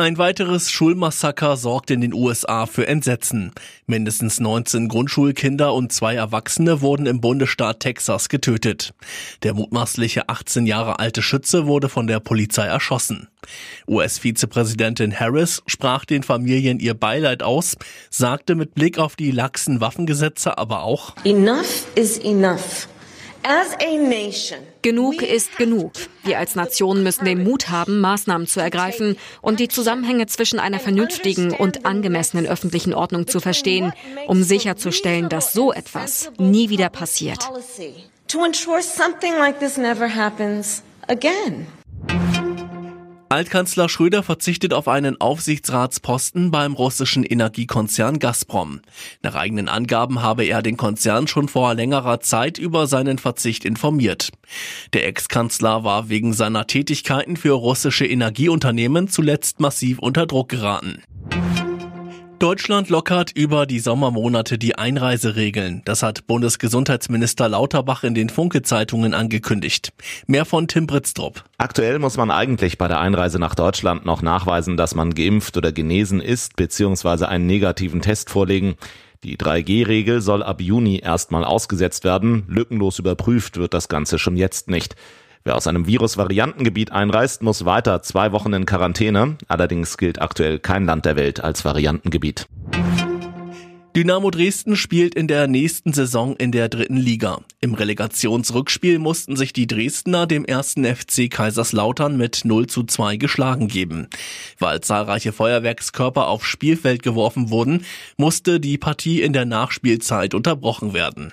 Ein weiteres Schulmassaker sorgt in den USA für Entsetzen. Mindestens 19 Grundschulkinder und zwei Erwachsene wurden im Bundesstaat Texas getötet. Der mutmaßliche 18 Jahre alte Schütze wurde von der Polizei erschossen. US-Vizepräsidentin Harris sprach den Familien ihr Beileid aus, sagte mit Blick auf die laxen Waffengesetze aber auch Enough is enough. Genug ist genug. Wir als Nation müssen den Mut haben, Maßnahmen zu ergreifen und die Zusammenhänge zwischen einer vernünftigen und angemessenen öffentlichen Ordnung zu verstehen, um sicherzustellen, dass so etwas nie wieder passiert. Altkanzler Schröder verzichtet auf einen Aufsichtsratsposten beim russischen Energiekonzern Gazprom. Nach eigenen Angaben habe er den Konzern schon vor längerer Zeit über seinen Verzicht informiert. Der Ex-Kanzler war wegen seiner Tätigkeiten für russische Energieunternehmen zuletzt massiv unter Druck geraten. Deutschland lockert über die Sommermonate die Einreiseregeln. Das hat Bundesgesundheitsminister Lauterbach in den Funke-Zeitungen angekündigt. Mehr von Tim Britztrup. Aktuell muss man eigentlich bei der Einreise nach Deutschland noch nachweisen, dass man geimpft oder genesen ist bzw. einen negativen Test vorlegen. Die 3G-Regel soll ab Juni erstmal ausgesetzt werden. Lückenlos überprüft wird das Ganze schon jetzt nicht. Wer aus einem Virus-Variantengebiet einreist, muss weiter zwei Wochen in Quarantäne. Allerdings gilt aktuell kein Land der Welt als Variantengebiet. Dynamo Dresden spielt in der nächsten Saison in der dritten Liga. Im Relegationsrückspiel mussten sich die Dresdner dem ersten FC Kaiserslautern mit 0 zu 2 geschlagen geben. Weil zahlreiche Feuerwerkskörper aufs Spielfeld geworfen wurden, musste die Partie in der Nachspielzeit unterbrochen werden.